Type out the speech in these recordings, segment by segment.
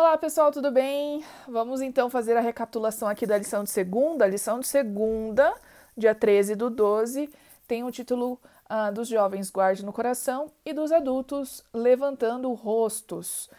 Olá pessoal, tudo bem? Vamos então fazer a recapitulação aqui da lição de segunda. A lição de segunda, dia 13 do 12, tem o título uh, dos jovens Guarde no Coração e dos adultos Levantando Rostos.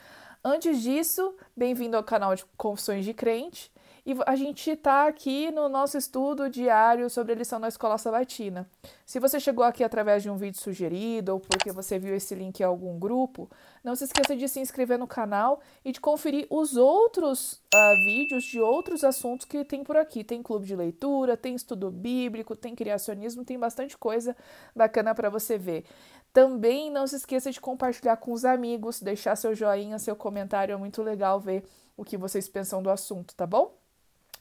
Antes disso, bem-vindo ao canal de Confissões de Crente. E a gente está aqui no nosso estudo diário sobre a lição da Escola Sabatina. Se você chegou aqui através de um vídeo sugerido ou porque você viu esse link em algum grupo, não se esqueça de se inscrever no canal e de conferir os outros uh, vídeos de outros assuntos que tem por aqui. Tem clube de leitura, tem estudo bíblico, tem criacionismo, tem bastante coisa bacana para você ver. Também não se esqueça de compartilhar com os amigos, deixar seu joinha, seu comentário, é muito legal ver o que vocês pensam do assunto, tá bom?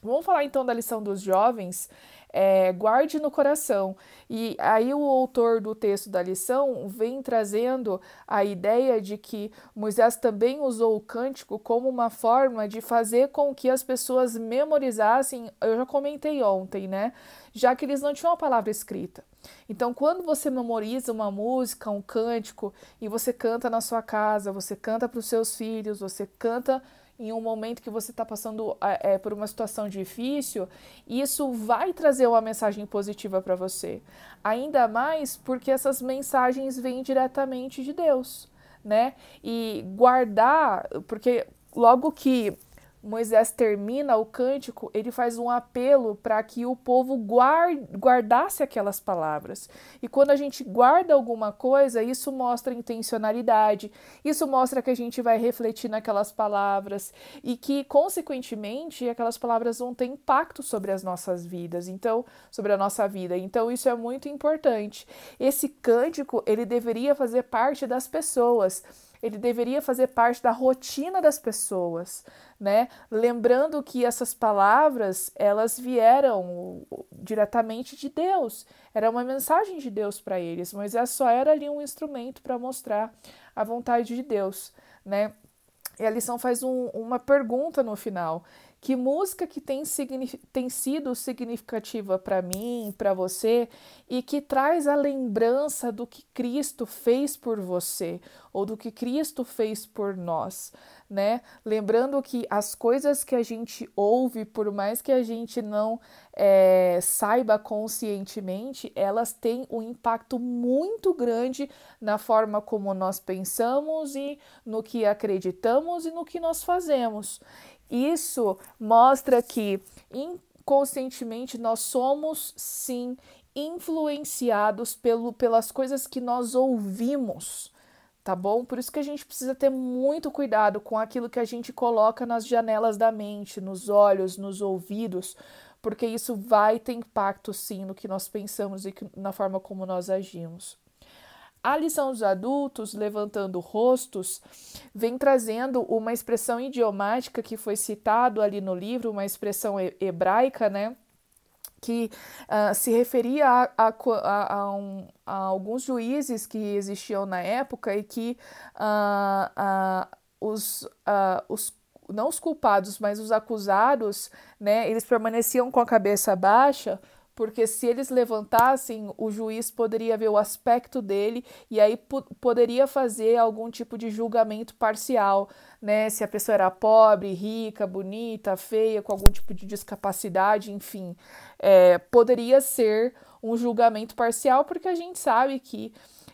Vamos falar então da lição dos jovens. É, guarde no coração. E aí o autor do texto da lição vem trazendo a ideia de que Moisés também usou o cântico como uma forma de fazer com que as pessoas memorizassem. Eu já comentei ontem, né? Já que eles não tinham a palavra escrita. Então, quando você memoriza uma música, um cântico, e você canta na sua casa, você canta para os seus filhos, você canta em um momento que você está passando é, por uma situação difícil, isso vai trazer uma mensagem positiva para você. Ainda mais porque essas mensagens vêm diretamente de Deus, né? E guardar, porque logo que Moisés termina o cântico, ele faz um apelo para que o povo guardasse aquelas palavras. E quando a gente guarda alguma coisa, isso mostra intencionalidade, isso mostra que a gente vai refletir naquelas palavras e que, consequentemente, aquelas palavras vão ter impacto sobre as nossas vidas, então, sobre a nossa vida. Então, isso é muito importante. Esse cântico, ele deveria fazer parte das pessoas ele deveria fazer parte da rotina das pessoas, né? Lembrando que essas palavras, elas vieram diretamente de Deus. Era uma mensagem de Deus para eles. Moisés só era ali um instrumento para mostrar a vontade de Deus, né? E a lição faz um, uma pergunta no final. Que música que tem, tem sido significativa para mim, para você, e que traz a lembrança do que Cristo fez por você, ou do que Cristo fez por nós, né? Lembrando que as coisas que a gente ouve, por mais que a gente não é, saiba conscientemente, elas têm um impacto muito grande na forma como nós pensamos e no que acreditamos e no que nós fazemos. Isso mostra que inconscientemente nós somos sim influenciados pelo, pelas coisas que nós ouvimos, tá bom? Por isso que a gente precisa ter muito cuidado com aquilo que a gente coloca nas janelas da mente, nos olhos, nos ouvidos, porque isso vai ter impacto sim no que nós pensamos e na forma como nós agimos. A lição dos adultos, levantando rostos, vem trazendo uma expressão idiomática que foi citado ali no livro, uma expressão hebraica, né? Que uh, se referia a, a, a, um, a, alguns juízes que existiam na época e que uh, uh, os, os não os culpados, mas os acusados, né, eles permaneciam com a cabeça baixa porque se eles levantassem, o juiz poderia ver o aspecto dele e aí poderia fazer algum tipo de julgamento parcial, né? Se a pessoa era pobre, rica, bonita, feia, com algum tipo de discapacidade, enfim, é, poderia ser um julgamento parcial, porque a gente sabe que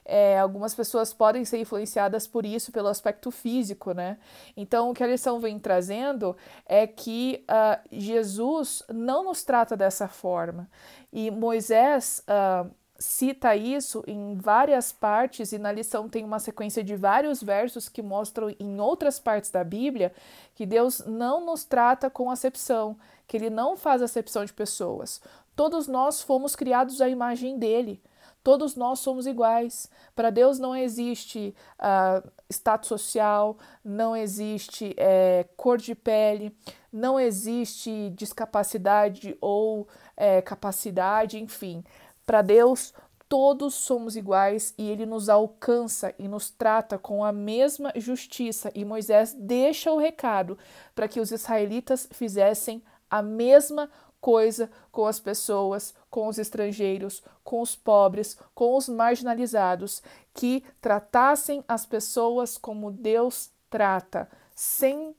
é, algumas pessoas podem ser influenciadas por isso, pelo aspecto físico, né? Então, o que a lição vem trazendo é que uh, Jesus não nos trata dessa forma. E Moisés. Uh, cita isso em várias partes e na lição tem uma sequência de vários versos que mostram em outras partes da Bíblia que Deus não nos trata com acepção, que ele não faz acepção de pessoas. Todos nós fomos criados à imagem dele. Todos nós somos iguais. Para Deus não existe uh, status social, não existe é, cor de pele, não existe discapacidade ou é, capacidade, enfim. Para Deus, todos somos iguais e ele nos alcança e nos trata com a mesma justiça. E Moisés deixa o recado para que os israelitas fizessem a mesma coisa com as pessoas, com os estrangeiros, com os pobres, com os marginalizados, que tratassem as pessoas como Deus trata, sem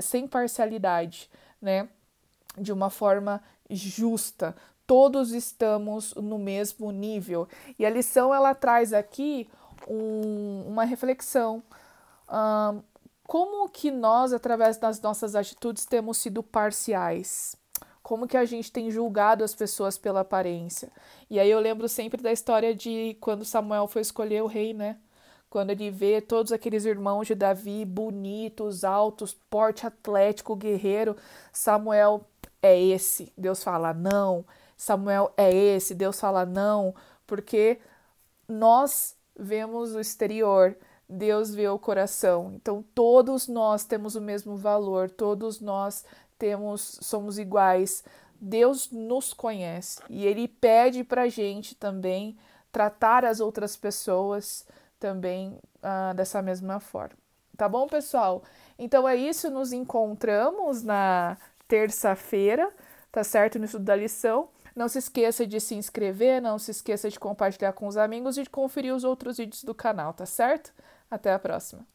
sem parcialidade, né? De uma forma justa. Todos estamos no mesmo nível. E a lição ela traz aqui um, uma reflexão. Um, como que nós, através das nossas atitudes, temos sido parciais? Como que a gente tem julgado as pessoas pela aparência? E aí eu lembro sempre da história de quando Samuel foi escolher o rei, né? Quando ele vê todos aqueles irmãos de Davi bonitos, altos, porte atlético, guerreiro, Samuel é esse. Deus fala não. Samuel é esse. Deus fala não, porque nós vemos o exterior, Deus vê o coração. Então todos nós temos o mesmo valor, todos nós temos somos iguais. Deus nos conhece e ele pede para gente também tratar as outras pessoas também uh, dessa mesma forma. Tá bom, pessoal? Então é isso, nos encontramos na terça-feira, tá certo? No estudo da lição. Não se esqueça de se inscrever, não se esqueça de compartilhar com os amigos e de conferir os outros vídeos do canal, tá certo? Até a próxima!